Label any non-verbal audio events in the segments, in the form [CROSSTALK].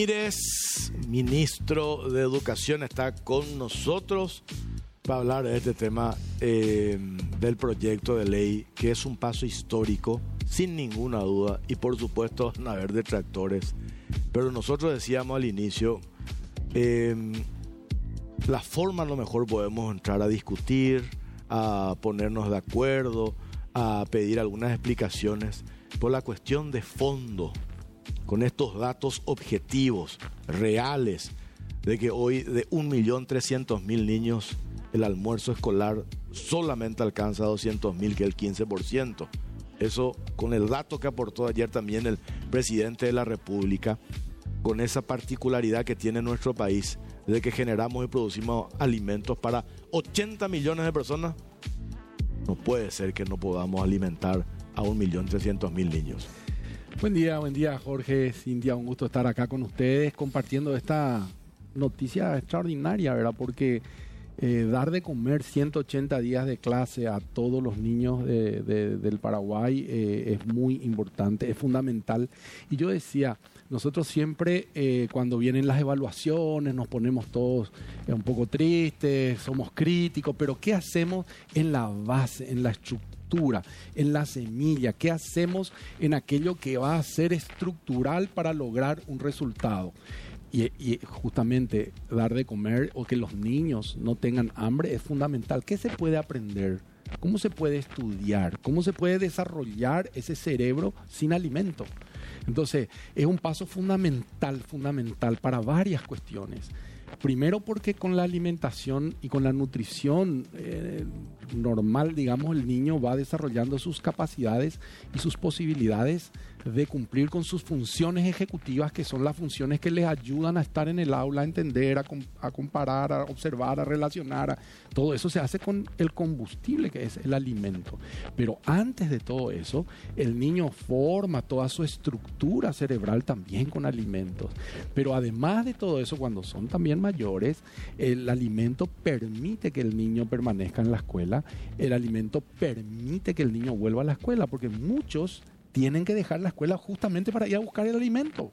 Mires, ministro de Educación, está con nosotros para hablar de este tema eh, del proyecto de ley, que es un paso histórico, sin ninguna duda, y por supuesto van a haber detractores. Pero nosotros decíamos al inicio, eh, la forma a lo mejor podemos entrar a discutir, a ponernos de acuerdo, a pedir algunas explicaciones por la cuestión de fondo con estos datos objetivos, reales, de que hoy de 1.300.000 niños el almuerzo escolar solamente alcanza 200.000, que es el 15%. Eso con el dato que aportó ayer también el presidente de la República, con esa particularidad que tiene nuestro país, de que generamos y producimos alimentos para 80 millones de personas, no puede ser que no podamos alimentar a 1.300.000 niños. Buen día, buen día Jorge, Cintia, un gusto estar acá con ustedes compartiendo esta noticia extraordinaria, ¿verdad? Porque eh, dar de comer 180 días de clase a todos los niños del Paraguay eh, es muy importante, es fundamental. Y yo decía, nosotros siempre eh, cuando vienen las evaluaciones nos ponemos todos un poco tristes, somos críticos, pero ¿qué hacemos en la base, en la estructura? En la semilla, qué hacemos en aquello que va a ser estructural para lograr un resultado. Y, justamente dar de comer o que los niños no tengan hambre es fundamental. ¿Qué se puede aprender? ¿Cómo se puede estudiar? ¿Cómo se puede desarrollar ese cerebro sin alimento? Entonces, es un paso fundamental, fundamental para varias cuestiones. Primero porque con la alimentación y con la nutrición eh, normal, digamos, el niño va desarrollando sus capacidades y sus posibilidades de cumplir con sus funciones ejecutivas, que son las funciones que les ayudan a estar en el aula, a entender, a, comparar, a observar, a relacionar. todo eso se hace con el combustible que es el alimento. Pero antes de todo eso, el niño forma toda su estructura cerebral también con alimentos. Pero además de todo eso, cuando son también mayores, el alimento permite que el niño permanezca en la escuela, el alimento permite que el niño vuelva a la escuela, porque muchos tienen que dejar la escuela justamente para ir a buscar el alimento.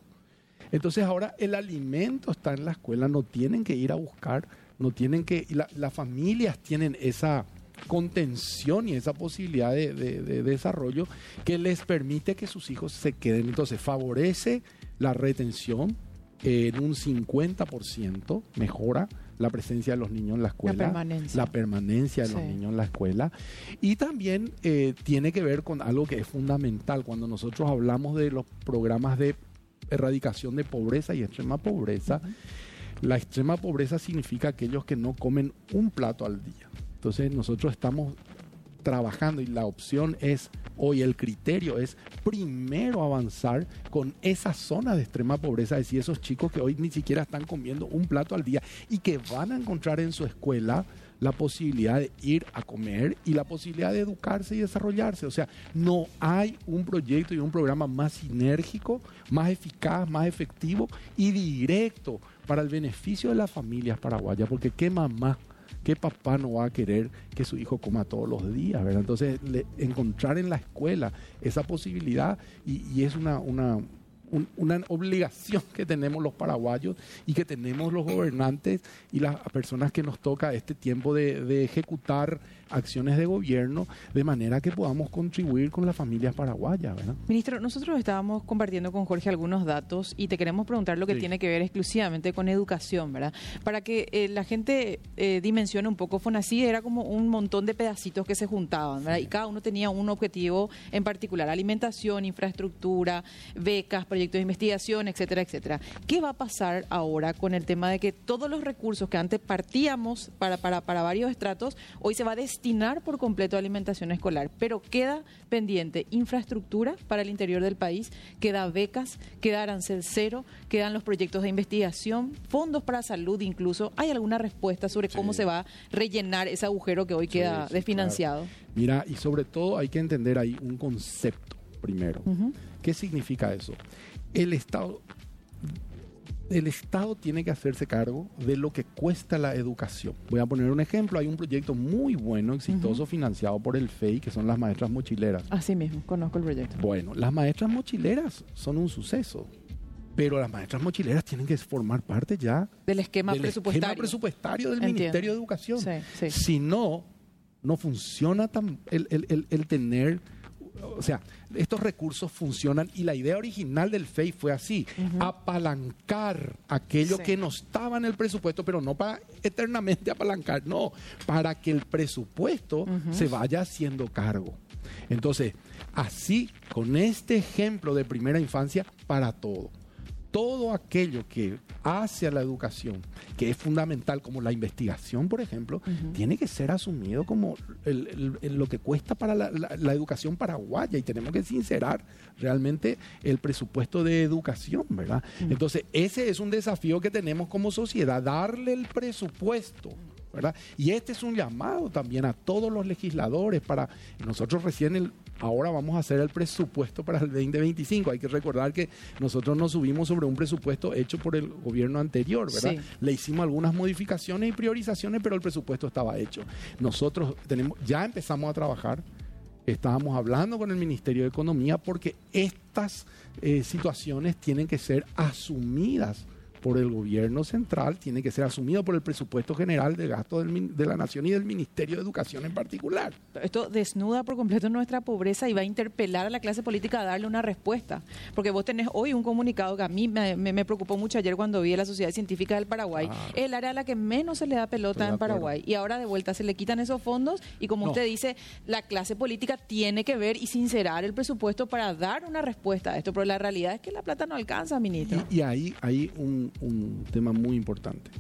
Entonces ahora el alimento está en la escuela, no tienen que ir a buscar, no tienen que, las familias tienen esa contención y esa posibilidad de, de, desarrollo que les permite que sus hijos se queden. Entonces favorece la retención en un 50%, mejora la presencia de los niños en la escuela, la permanencia, de los niños en la escuela. Y también eh, tiene que ver con algo que es fundamental cuando nosotros hablamos de los programas de erradicación de pobreza y extrema pobreza. La extrema pobreza significa aquellos que no comen un plato al día. Entonces nosotros estamos trabajando y la opción es, hoy el criterio es primero avanzar con esa zona de extrema pobreza, es decir, esos chicos que hoy ni siquiera están comiendo un plato al día y que van a encontrar en su escuela la posibilidad de ir a comer y la posibilidad de educarse y desarrollarse. O sea, no hay un proyecto y un programa más sinérgico, más eficaz, más efectivo y directo para el beneficio de las familias paraguayas, porque qué mamá ¿Qué papá no va a querer que su hijo coma todos los días? Entonces, encontrar en la escuela esa posibilidad y, es una, una, una obligación que tenemos los paraguayos y que tenemos los gobernantes y las personas que nos toca este tiempo de ejecutar acciones de gobierno de manera que podamos contribuir con las familias paraguayas. ¿verdad? Ministro, nosotros estábamos compartiendo con Jorge algunos datos y te queremos preguntar lo que tiene que ver exclusivamente con educación, ¿verdad? Para que eh, la gente eh, dimensione un poco, FONACI era como un montón de pedacitos que se juntaban, ¿verdad? Y cada uno tenía un objetivo en particular, alimentación, infraestructura, becas, proyectos de investigación, etcétera, etcétera. ¿Qué va a pasar ahora con el tema de que todos los recursos que antes partíamos para, para, para varios estratos, hoy se va a destinar por completo a alimentación escolar, pero queda pendiente infraestructura para el interior del país, queda becas, queda arancel cero, quedan los proyectos de investigación, fondos para salud incluso. ¿Hay alguna respuesta sobre cómo se va a rellenar ese agujero que hoy queda desfinanciado? Mira, y sobre todo hay que entender ahí un concepto primero. ¿Qué significa eso? El Estado el Estado tiene que hacerse cargo de lo que cuesta la educación. Voy a poner un ejemplo. Hay un proyecto muy bueno, exitoso, financiado por el FEI, que son las maestras mochileras. Así mismo, conozco el proyecto. Bueno, las maestras mochileras son un suceso. pero las maestras mochileras tienen que formar parte ya del esquema del presupuestario. esquema presupuestario del Entiendo. Ministerio de Educación. Sí, sí. Si no, no funciona tan el, el- el- el tener, o sea, estos recursos funcionan y la idea original del FEI fue así, apalancar aquello Sí. que no estaba en el presupuesto, pero no para eternamente apalancar, no, para que el presupuesto se vaya haciendo cargo. Entonces, así, con este ejemplo de primera infancia, para todo todo aquello que hace a la educación, que es fundamental, como la investigación, por ejemplo, tiene que ser asumido como el- el- el- lo que cuesta para la, la- la educación paraguaya y tenemos que sincerar realmente el presupuesto de educación, ¿verdad? Entonces, ese es un desafío que tenemos como sociedad, darle el presupuesto. ¿verdad? Y este es un llamado también a todos los legisladores para nosotros recién el, ahora vamos a hacer el presupuesto para el 2025. Hay que recordar que nosotros nos subimos sobre un presupuesto hecho por el gobierno anterior, ¿verdad? Sí. Le hicimos algunas modificaciones y priorizaciones, pero el presupuesto estaba hecho. Nosotros tenemos ya empezamos a trabajar Estábamos hablando con el Ministerio de Economía porque estas eh, situaciones tienen que ser asumidas por el gobierno central, tienen que ser asumidas por el presupuesto general de gasto del de la Nación y del Ministerio de Educación en particular. Esto desnuda por completo nuestra pobreza y va a interpelar a la clase política a darle una respuesta. Porque vos tenés hoy un comunicado que a mí me, me- me preocupó mucho ayer cuando vi a la Sociedad Científica del Paraguay. El área a la que menos se le da pelota en. Paraguay. Y ahora de vuelta se le quitan esos fondos y como No. usted dice, la clase política tiene que ver y sincerar el presupuesto para dar una respuesta a esto. Pero la realidad es que la plata no alcanza, ministro. Y, y ahí hay un, un tema muy importante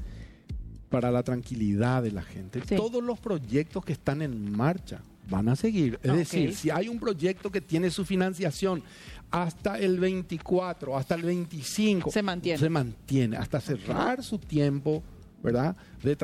para la tranquilidad de la gente. Sí. Todos los proyectos que están en marcha van a seguir. Es decir, si hay un proyecto que tiene su financiación hasta el 24, hasta el 25, Se mantiene. Se mantiene hasta cerrar su tiempo. ¿Verdad?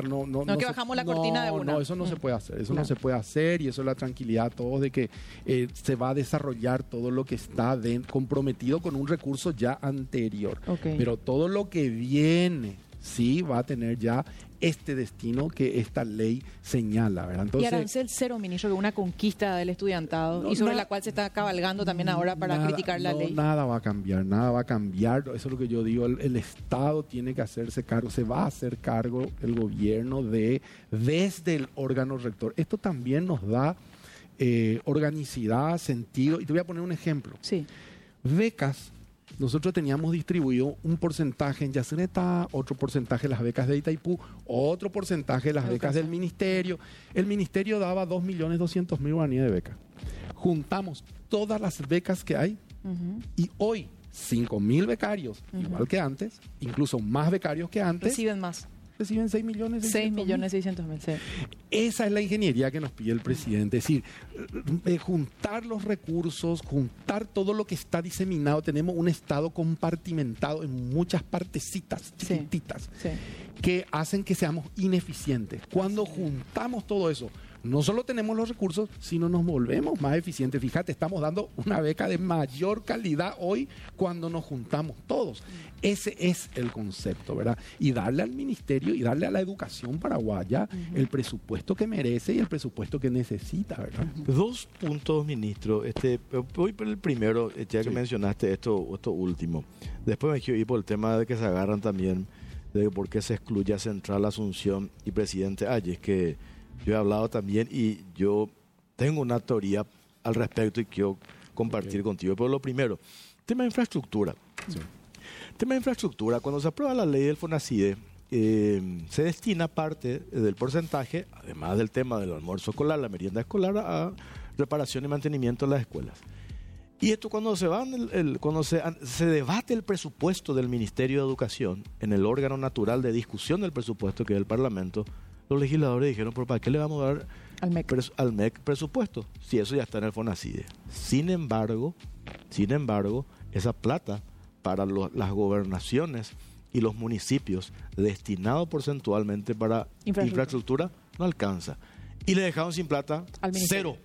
No, no, No que se- bajamos la cortina de una. No, eso no Mm. se puede hacer. Eso Claro. no se puede hacer y eso es la tranquilidad a todos de que eh, se va a desarrollar todo lo que está de- comprometido con un recurso ya anterior. Ok. Pero todo lo que viene sí va a tener ya este destino que esta ley señala, ¿verdad? y Entonces, arancel cero, ministro, una conquista del estudiantado No, y sobre la cual se está cabalgando también ahora para nada- criticar la no, ley. Nada va a cambiar, nada va a cambiar. Eso es lo que yo digo. El, el Estado tiene que hacerse cargo, se va a hacer cargo el gobierno de desde el órgano rector. Esto también nos da eh, organicidad, sentido. Y te voy a poner un ejemplo. Sí. Becas. Nosotros teníamos distribuido un porcentaje en Yacyretá, otro porcentaje en las becas de Itaipú, otro porcentaje en las becas del ministerio. El ministerio daba 2.200.000 guaraníes de becas. Juntamos todas las becas que hay y hoy 5.000 becarios, igual que antes, incluso más becarios que antes, Reciben más. Reciben 6 millones. 6 600.000. millones 600 mil. Sí. Esa es la ingeniería que nos pide el presidente, es decir, juntar los recursos, juntar todo lo que está diseminado. Tenemos un estado compartimentado en muchas partecitas Sí. chiquititas Sí. que hacen que seamos ineficientes. Cuando juntamos todo eso, no solo tenemos los recursos, sino nos volvemos más eficientes. Fíjate, estamos dando una beca de mayor calidad hoy cuando nos juntamos todos. Ese es el concepto, ¿verdad? Y darle al ministerio y darle a la educación paraguaya el presupuesto que merece y el presupuesto que necesita, ¿verdad? Dos puntos, ministro. Este, voy por el primero, eh, ya que Sí. mencionaste esto, esto último. Después me quiero ir por el tema de que se agarran también de por qué se excluye a Central Asunción y Presidente Ayes, que yo he hablado también y yo tengo una teoría al respecto y quiero compartir contigo. Pero lo primero, tema de infraestructura. Sí. Tema de infraestructura, cuando se aprueba la ley del FONACIDE, eh, se destina parte del porcentaje, además del tema del almuerzo escolar, la merienda escolar, a reparación y mantenimiento de las escuelas. Y esto cuando se van el- el- cuando se, se debate el presupuesto del Ministerio de Educación en el órgano natural de discusión del presupuesto que es el Parlamento, los legisladores dijeron, ¿pero para qué le vamos a dar Al MEC. pres- al MEC presupuesto si eso ya está en el FONACIDE? Sin embargo, sin embargo, esa plata para las gobernaciones y los municipios destinado porcentualmente para Infraestructura. infraestructura no alcanza. Y le dejaron sin plata Al cero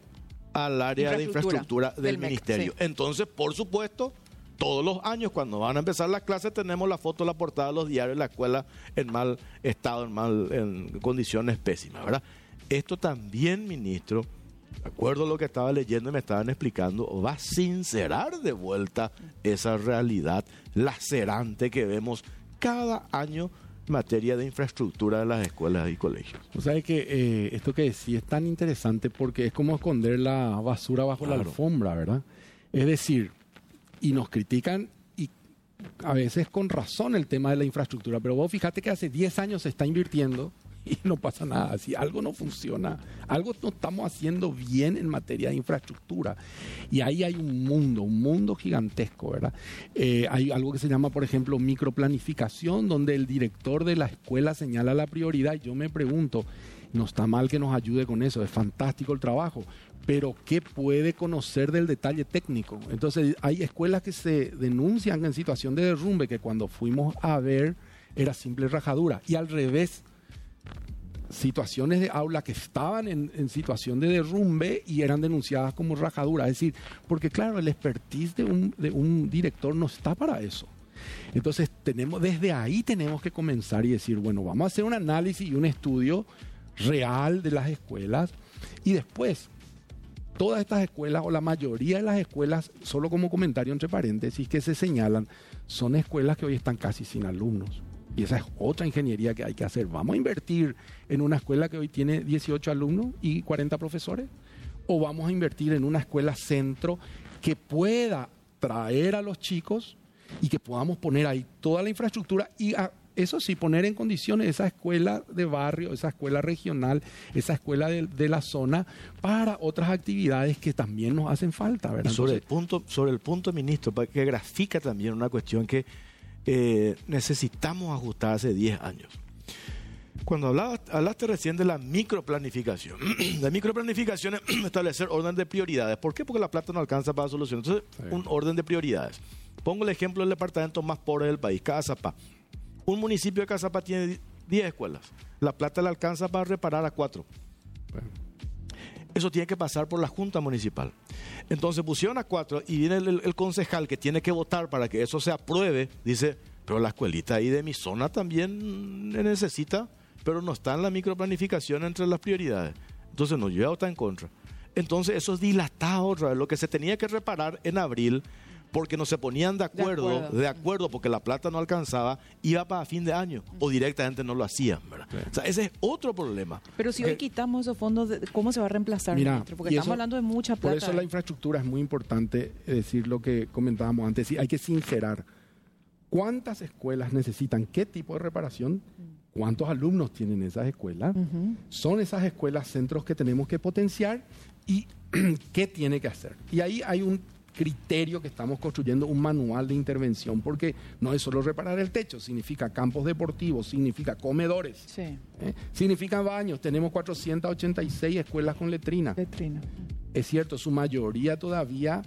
al área de Infraestructura del, MEC, ministerio. sí. Entonces, por supuesto, todos los años cuando van a empezar las clases tenemos la foto, la portada de los diarios, la escuela en mal estado, en mal en condiciones pésimas, ¿verdad? Esto también, ministro, de acuerdo a lo que estaba leyendo y me estaban explicando, va a sincerar de vuelta esa realidad lacerante que vemos cada año en materia de infraestructura de las escuelas y colegios. O sea que eh, esto que decía es tan interesante porque es como esconder la basura bajo la alfombra, ¿verdad? Es decir, y nos critican y a veces con razón el tema de la infraestructura, pero vos fíjate que hace 10 años se está invirtiendo y no pasa nada. Si algo no funciona, algo no estamos haciendo bien en materia de infraestructura. Y ahí hay un mundo, un mundo gigantesco, ¿verdad? Eh, hay algo que se llama, por ejemplo, microplanificación, donde el director de la escuela señala la prioridad. Y yo me pregunto, no está mal que nos ayude con eso, es fantástico el trabajo, pero ¿qué puede conocer del detalle técnico? Entonces, hay escuelas que se denuncian en situación de derrumbe, que cuando fuimos a ver era simple rajadura. Y al revés, situaciones de aula que estaban en, situación de derrumbe y eran denunciadas como rajadura. Es decir, porque claro, el expertise de un, de un director no está para eso. Entonces, tenemos, desde ahí tenemos que comenzar y decir, bueno, vamos a hacer un análisis y un estudio real de las escuelas y después todas estas escuelas o la mayoría de las escuelas, solo como comentario entre paréntesis, que se señalan, son escuelas que hoy están casi sin alumnos. Y esa es otra ingeniería que hay que hacer. ¿Vamos a invertir en una escuela que hoy tiene 18 alumnos y 40 profesores? ¿O vamos a invertir en una escuela centro que pueda traer a los chicos y que podamos poner ahí toda la infraestructura y a- eso sí, poner en condiciones esa escuela de barrio, esa escuela regional, esa escuela de, de la zona para otras actividades que también nos hacen falta, Y ¿verdad? sobre el punto, sobre el punto, ministro, que grafica también una cuestión que eh, necesitamos ajustar hace 10 años. Cuando hablabas, hablaste recién de la microplanificación. [CLEARS THROAT] la microplanificación es [CLEARS THROAT] establecer orden de prioridades. ¿Por qué? Porque la plata no alcanza para solucionar. Entonces, Sí. un orden de prioridades. Pongo el ejemplo del departamento más pobre del país, Cazapá. Un municipio de Cazapá tiene 10 escuelas. La plata le alcanza para reparar a cuatro. bueno, Eso tiene que pasar por la Junta Municipal. Entonces pusieron a cuatro y viene el, el- el concejal que tiene que votar para que eso se apruebe. Dice, pero la escuelita ahí de mi zona también necesita, pero no está en la microplanificación entre las prioridades. Entonces no, yo ya está en contra. Entonces eso es dilatado otra vez. Lo que se tenía que reparar en abril porque no se ponían de acuerdo, de acuerdo, acuerdo. porque la plata no alcanzaba, iba para fin de año o directamente no lo hacían. ¿verdad? O sea, ese es otro problema. Pero si Que- hoy quitamos esos fondos, ¿cómo se va a reemplazar? Mira, ministro? Porque estamos eso- hablando de mucha Por plata. eso la infraestructura es muy importante, decir, lo que comentábamos antes. Sí, hay que sincerar cuántas escuelas necesitan qué tipo de reparación, cuántos alumnos tienen esas escuelas, son esas escuelas centros que tenemos que potenciar y [CLEARS THROAT] qué tiene que hacer. Y ahí hay un criterio que estamos construyendo, un manual de intervención, porque no es solo reparar el techo, significa campos deportivos, significa comedores, Sí, ¿eh? significa baños. Tenemos 486 escuelas con letrina. letrina. Es cierto, su mayoría todavía,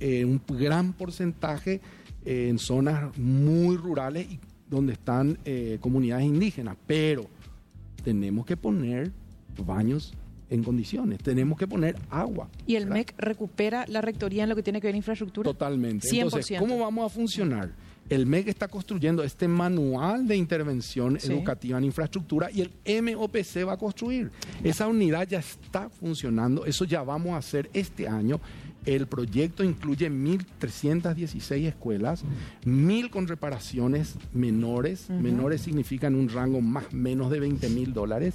eh, un gran porcentaje eh, en zonas muy rurales y donde están comunidades indígenas, pero tenemos que poner baños en condiciones, tenemos que poner agua. ¿Y el ¿verdad? MEC recupera la rectoría en lo que tiene que ver infraestructura? Totalmente. 100%. Entonces, ¿cómo vamos a funcionar? El MEC está construyendo este manual de intervención Sí. educativa en infraestructura y el MOPC va a construir. Esa unidad ya está funcionando, eso ya vamos a hacer este año. El proyecto incluye 1.316 escuelas, 1.000 con reparaciones menores. Menores significan un rango más menos de 20 mil dólares.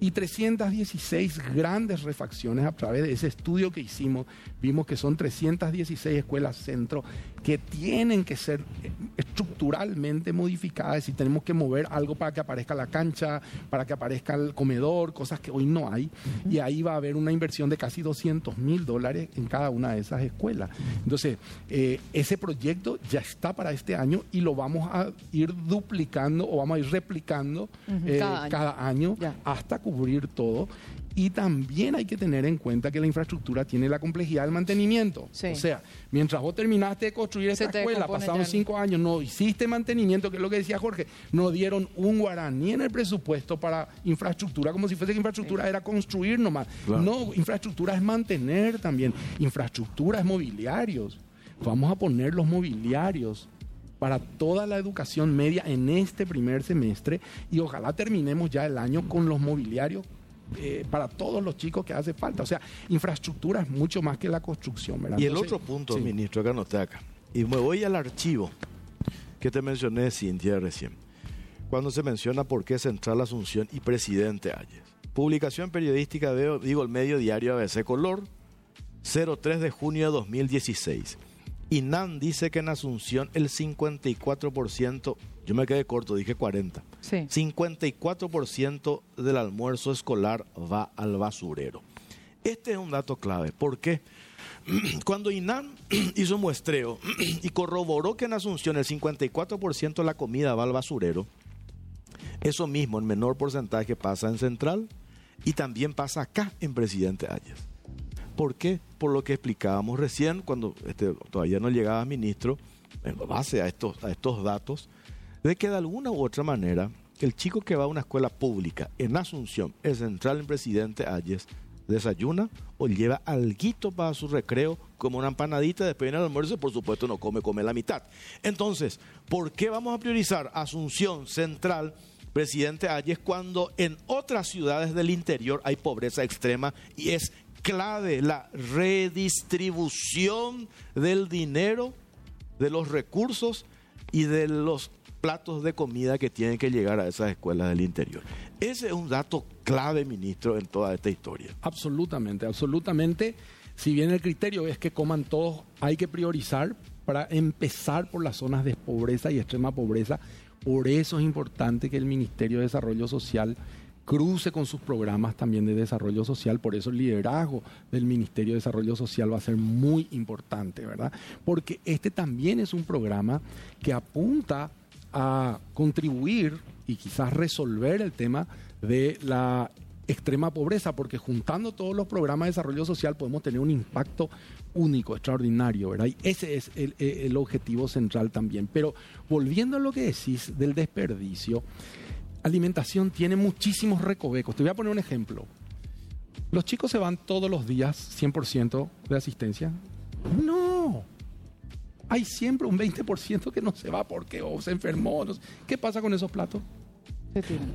Y 316 grandes refacciones a través de ese estudio que hicimos. Vimos que son 316 escuelas centro que tienen que ser eh, estructuralmente modificadas. Si tenemos que mover algo para que aparezca la cancha, para que aparezca el comedor, cosas que hoy no hay. Y ahí va a haber una inversión de casi 200 mil dólares en cada una de esas escuelas. Entonces, eh, ese proyecto ya está para este año y lo vamos a ir duplicando o vamos a ir replicando eh, cada año. cada año Ya. hasta cubrir todo. Y también hay que tener en cuenta que la infraestructura tiene la complejidad del mantenimiento. Sí. O sea, mientras vos terminaste de construir esta escuela, pasaron ya. cinco años, no hiciste mantenimiento, que es lo que decía Jorge, no dieron un guaraní en el presupuesto para infraestructura, como si fuese que infraestructura era construir nomás. Claro. No, infraestructura es mantener también. Infraestructura es mobiliarios. Vamos a poner los mobiliarios para toda la educación media en este primer semestre y ojalá terminemos ya el año con los mobiliarios eh, para todos los chicos que hace falta. O sea, infraestructura es mucho más que la construcción. ¿verdad? Y el Entonces, otro punto, sí. ministro, acá no está acá. Y me voy al archivo que te mencioné, Cintia, recién. Cuando se menciona por qué Central Asunción y Presidente Ayes. Publicación periodística de, digo, el medio diario ABC Color, 03 de junio de 2016. INAN dice que en Asunción el 54%, yo me quedé corto, dije 40. Sí. 54% del almuerzo escolar va al basurero. Este es un dato clave. ¿Por qué? [CLEARS THROAT] Cuando INAN [CLEARS THROAT] hizo un muestreo [CLEARS THROAT] y corroboró que en Asunción el 54% de la comida va al basurero, eso mismo en menor porcentaje pasa en Central y también pasa acá en Presidente Ayes. ¿Por qué? Por lo que explicábamos recién, cuando este, todavía no llegaba ministro, en base a estos datos, de que de alguna u otra manera el chico que va a una escuela pública en Asunción, el central en Presidente Ayes, desayuna o lleva alguito para su recreo, como una empanadita, después viene al almuerzo, por supuesto no come, come la mitad. Entonces, ¿por qué vamos a priorizar Asunción Central, Presidente Ayes, cuando en otras ciudades del interior hay pobreza extrema y es clave la redistribución del dinero, de los recursos y de los platos de comida que tienen que llegar a esas escuelas del interior. Ese es un dato clave, ministro, en toda esta historia. Absolutamente, absolutamente. Si bien el criterio es que coman todos, hay que priorizar para empezar por las zonas de pobreza y extrema pobreza. Por eso es importante que el Ministerio de Desarrollo Social cruce con sus programas también de desarrollo social. Por eso el liderazgo del Ministerio de Desarrollo Social va a ser muy importante, ¿verdad? Porque este también es un programa que apunta a contribuir y quizás resolver el tema de la extrema pobreza, porque juntando todos los programas de desarrollo social podemos tener un impacto único, extraordinario, ¿verdad? Y ese es el, el objetivo central también. Pero volviendo a lo que decís del desperdicio, alimentación tiene muchísimos recovecos. Te voy a poner un ejemplo. ¿Los chicos se van todos los días 100% de asistencia? No. Hay siempre un 20% que no se va porque o se enfermó. no sé. ¿Qué pasa con esos platos? Se tiran.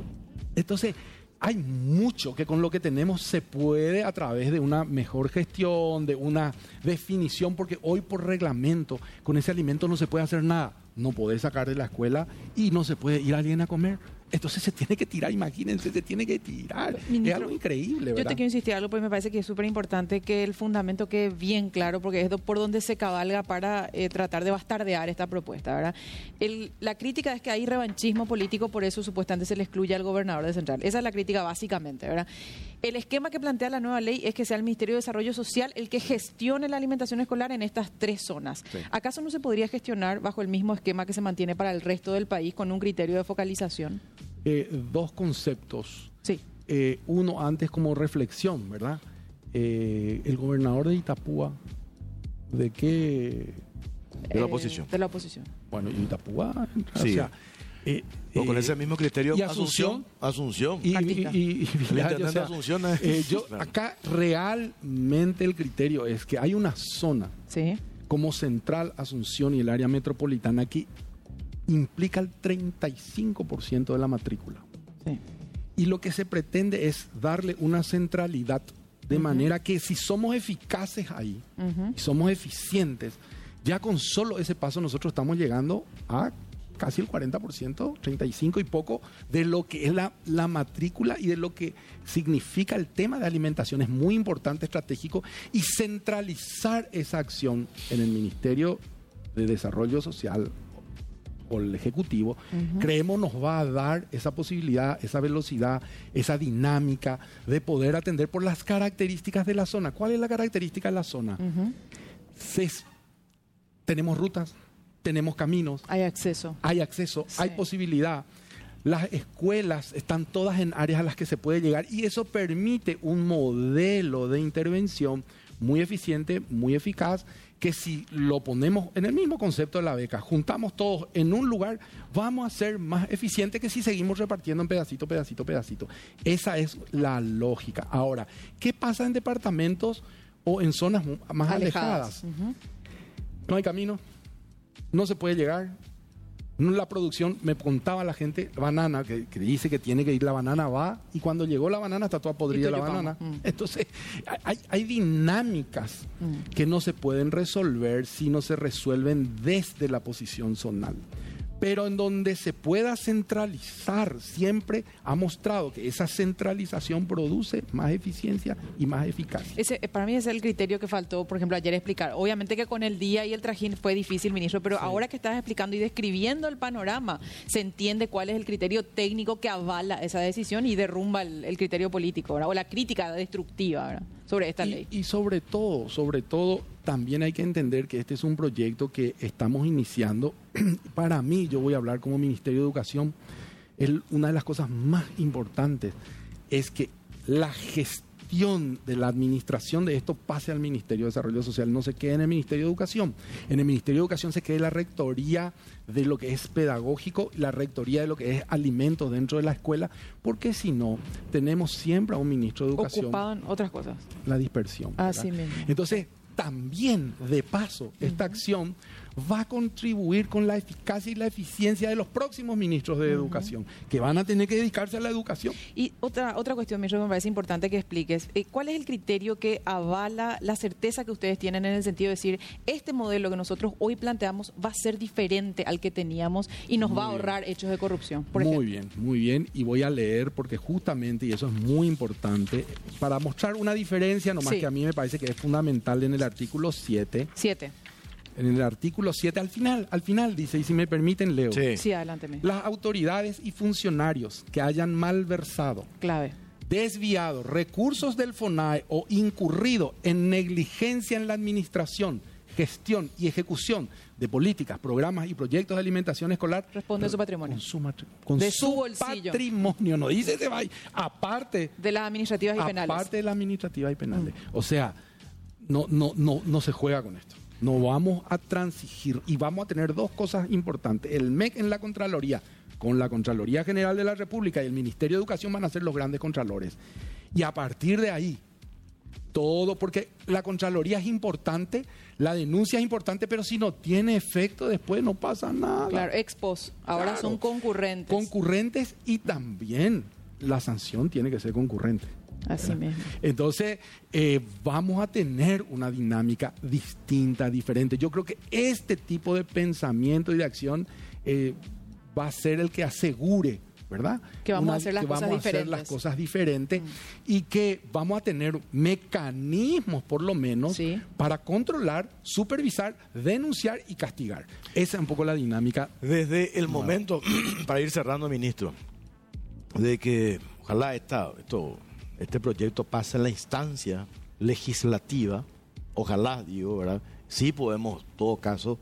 Entonces, hay mucho que con lo que tenemos se puede a través de una mejor gestión, de una definición, porque hoy por reglamento con ese alimento no se puede hacer nada. No podés sacar de la escuela y no se puede ir alguien a comer. Entonces se tiene que tirar, imagínense, se tiene que tirar. es Ministro, algo increíble, Yo ¿verdad? te quiero insistir algo, porque me parece que es súper importante que el fundamento quede bien claro, porque es por donde se cabalga para eh, tratar de bastardear esta propuesta, ¿verdad? El- la crítica es que hay revanchismo político, por eso supuestamente se le excluye al gobernador de Central. Esa es la crítica básicamente, ¿verdad? El esquema que plantea la nueva ley es que sea el Ministerio de Desarrollo Social el que gestione la alimentación escolar en estas tres zonas. Sí. ¿Acaso no se podría gestionar bajo el mismo esquema que se mantiene para el resto del país con un criterio de focalización? Eh, dos conceptos. Sí. Eh, uno antes como reflexión, ¿verdad? Eh, el gobernador de Itapúa, ¿de qué? De la Eh, oposición. De la oposición. Bueno, Itapúa, Sí. o sea, eh, O con ese mismo criterio, ¿y Asunción. Asunción. y, y- y- y- o sea, Asunción es- eh, yo [LAUGHS] Claro. acá realmente el criterio es que hay una zona Sí. como Central Asunción y el área metropolitana que implica el 35% de la matrícula. Sí. Y lo que se pretende es darle una centralidad de manera que si somos eficaces ahí y somos eficientes, ya con solo ese paso nosotros estamos llegando a casi el 40%, 35 y poco, de lo que es la, la matrícula y de lo que significa el tema de alimentación. Es muy importante, estratégico, y centralizar esa acción en el Ministerio de Desarrollo Social o el Ejecutivo, creemos nos va a dar esa posibilidad, esa velocidad, esa dinámica de poder atender por las características de la zona. ¿Cuál es la característica de la zona? Tenemos rutas, tenemos caminos, Hay acceso. hay acceso, Sí. hay posibilidad. Las escuelas están todas en áreas a las que se puede llegar y eso permite un modelo de intervención muy eficiente, muy eficaz, que si lo ponemos en el mismo concepto de la beca, juntamos todos en un lugar, vamos a ser más eficientes que si seguimos repartiendo en pedacito, pedacito, pedacito. Esa es la lógica. Ahora, ¿qué pasa en departamentos o en zonas más alejadas? No hay camino, no se puede llegar, La producción, me contaba la gente, banana, que, dice que tiene que ir la banana, va, y cuando llegó la banana está toda podrida la banana. Mm. Entonces, hay, dinámicas mm. que no se pueden resolver si no se resuelven desde la posición zonal pero en donde se pueda centralizar, siempre ha mostrado que esa centralización produce más eficiencia y más eficacia. Ese, eh, para mí ese es el criterio que faltó, por ejemplo, ayer explicar. Obviamente que con el día y el trajín fue difícil, ministro, pero ahora que estás explicando y describiendo el panorama, se entiende cuál es el criterio técnico que avala esa decisión y derrumba el, criterio político, o la crítica destructiva sobre esta ley. Y sobre todo, sobre todo, también hay que entender que este es un proyecto que estamos iniciando. [CLEARS THROAT] Para mí, yo voy a hablar como Ministerio de Educación, una de las cosas más importantes es que la gestión de la administración de esto pase al Ministerio de Desarrollo Social, no se quede en el Ministerio de Educación. En el Ministerio de Educación se quede la rectoría de lo que es pedagógico, la rectoría de lo que es alimentos dentro de la escuela, porque si no, tenemos siempre a un ministro de Educación. Ocupado en otras cosas. La dispersión. Así mismo. Entonces, también, de paso, esta acción va a contribuir con la eficacia y la eficiencia de los próximos ministros de educación, que van a tener que dedicarse a la educación. Y otra, otra cuestión, ministro, me parece importante que expliques. Eh, ¿Cuál es el criterio que avala la certeza que ustedes tienen en el sentido de decir, este modelo que nosotros hoy planteamos va a ser diferente al que teníamos y nos va a ahorrar hechos de corrupción? muy bien, muy bien. Y voy a leer porque justamente, y eso es muy importante, para mostrar una diferencia, nomás que a mí me parece que es fundamental en el artículo 7. 7 en el artículo 7, al final, al final dice, y si me permiten, leo. Sí, sí adelante. Las autoridades y funcionarios que hayan malversado. Clave. Desviado recursos del FONAE o incurrido en negligencia en la administración, gestión y ejecución de políticas, programas y proyectos de alimentación escolar. Responde su patrimonio. Con su, de su, bolsillo. patrimonio, no dice se va, aparte. De las administrativas y penales. Aparte de las administrativas y penales. Mm. O sea, no, no, no, no se juega con esto no vamos a transigir y vamos a tener dos cosas importantes. El MEC en la Contraloría, con la Contraloría General de la República y el Ministerio de Educación van a ser los grandes contralores. Y a partir de ahí, todo, porque la Contraloría es importante, la denuncia es importante, pero si no tiene efecto después no pasa nada. Claro, expos, ahora son concurrentes. Concurrentes y también la sanción tiene que ser concurrente. Así mismo. Entonces, eh, vamos a tener una dinámica distinta, diferente. Yo creo que este tipo de pensamiento y de acción eh, va a ser el que asegure ¿verdad? Que vamos a hacer las, cosas, diferentes. las cosas diferentes y que vamos a tener mecanismos, por lo menos, para controlar, supervisar, denunciar y castigar. Esa es un poco la dinámica. Desde el momento, [CLEARS THROAT] para ir cerrando, ministro, de que ojalá esta, esto este proyecto pasa en la instancia legislativa, ojalá, digo, ¿verdad? Sí podemos, en todo caso,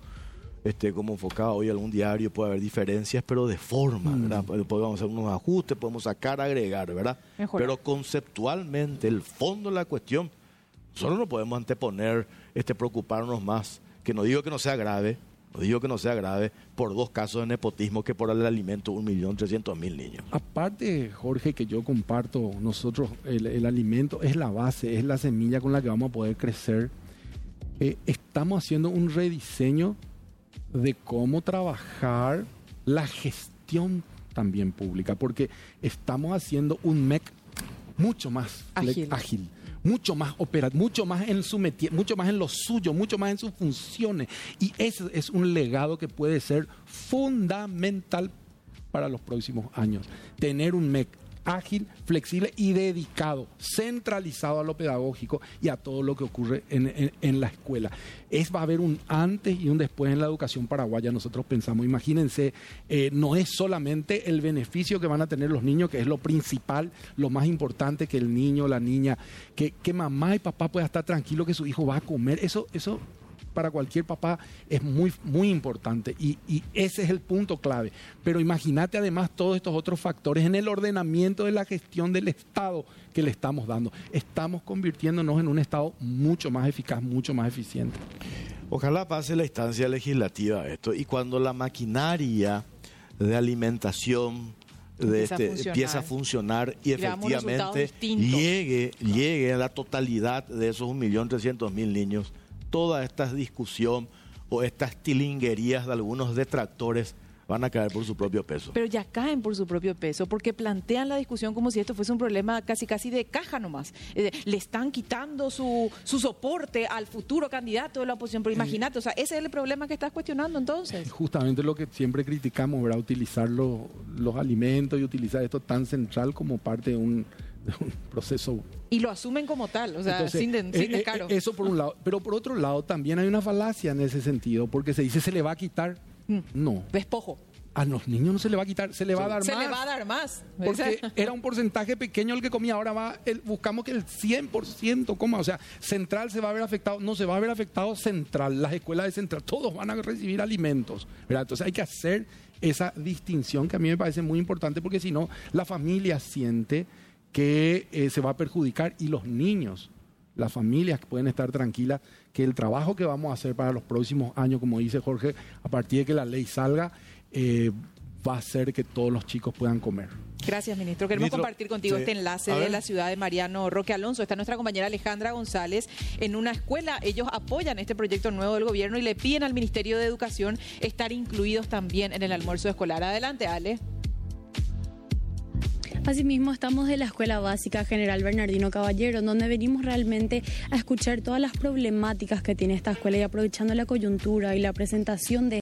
este, como enfocado hoy algún diario, puede haber diferencias, pero de forma, mm. ¿verdad? Podemos hacer unos ajustes, podemos sacar, agregar, ¿verdad? Pero conceptualmente, el fondo de la cuestión, solo no podemos anteponer, este, preocuparnos más, que no digo que no sea grave, no digo que no sea grave por dos casos de nepotismo que por el alimento un millón trescientos mil niños. Aparte, Jorge, que yo comparto, nosotros el, alimento es la base, es la semilla con la que vamos a poder crecer. Eh, estamos haciendo un rediseño de cómo trabajar la gestión también pública, porque estamos haciendo un MEC mucho más ágil mucho más operativo, mucho más en su mucho más en lo suyo, mucho más en sus funciones. Y ese es un legado que puede ser fundamental para los próximos años. Tener un MEC ágil, flexible y dedicado, centralizado a lo pedagógico y a todo lo que ocurre en, la escuela. Es, va a haber un antes y un después en la educación paraguaya, nosotros pensamos. Imagínense, eh, no es solamente el beneficio que van a tener los niños, que es lo principal, lo más importante que el niño, la niña, que, que mamá y papá puedan estar tranquilos que su hijo va a comer. Eso, eso para cualquier papá es muy, muy importante y, ese es el punto clave. Pero imagínate además todos estos otros factores en el ordenamiento de la gestión del Estado que le estamos dando. Estamos convirtiéndonos en un Estado mucho más eficaz, mucho más eficiente. Ojalá pase la instancia legislativa esto y cuando la maquinaria de alimentación de empieza, este, a empieza, a funcionar y efectivamente llegue, llegue a la totalidad de esos 1.300.000 niños toda esta discusión o estas tilinguerías de algunos detractores van a caer por su propio peso. Pero ya caen por su propio peso, porque plantean la discusión como si esto fuese un problema casi casi de caja nomás. Eh, le están quitando su, su soporte al futuro candidato de la oposición. Pero imagínate, o sea, ese es el problema que estás cuestionando entonces. Justamente lo que siempre criticamos, ¿verdad? Utilizar los, los alimentos y utilizar esto tan central como parte de un, [LAUGHS] un proceso y lo asumen como tal, o sea, Entonces, sin, de- eh, sin eh, descaro. Eso por un lado. Pero por otro lado, también hay una falacia en ese sentido, porque se dice se le va a quitar. Mm. No, Despojo. a los niños no se le va a quitar, se le va a dar Se más. le va a dar más. Porque [LAUGHS] era un porcentaje pequeño el que comía, ahora va, el- buscamos que el 100% coma, o sea, central se va a ver afectado, no se va a ver afectado central, las escuelas de central, todos van a recibir alimentos, ¿verdad? Entonces hay que hacer esa distinción que a mí me parece muy importante porque si no, la familia siente que eh, se va a perjudicar y los niños, las familias pueden estar tranquilas que el trabajo que vamos a hacer para los próximos años, como dice Jorge, a partir de que la ley salga, eh, va a hacer que todos los chicos puedan comer. Gracias, ministro. Queremos Ministro, compartir contigo sí. este enlace de la ciudad de Mariano Roque Alonso. Está nuestra compañera Alejandra González en una escuela. Ellos apoyan este proyecto nuevo del gobierno y le piden al Ministerio de Educación estar incluidos también en el almuerzo escolar. Adelante, Ale. Asimismo, estamos de la Escuela Básica General Bernardino Caballero, donde venimos realmente a escuchar todas las problemáticas que tiene esta escuela y aprovechando la coyuntura y la presentación de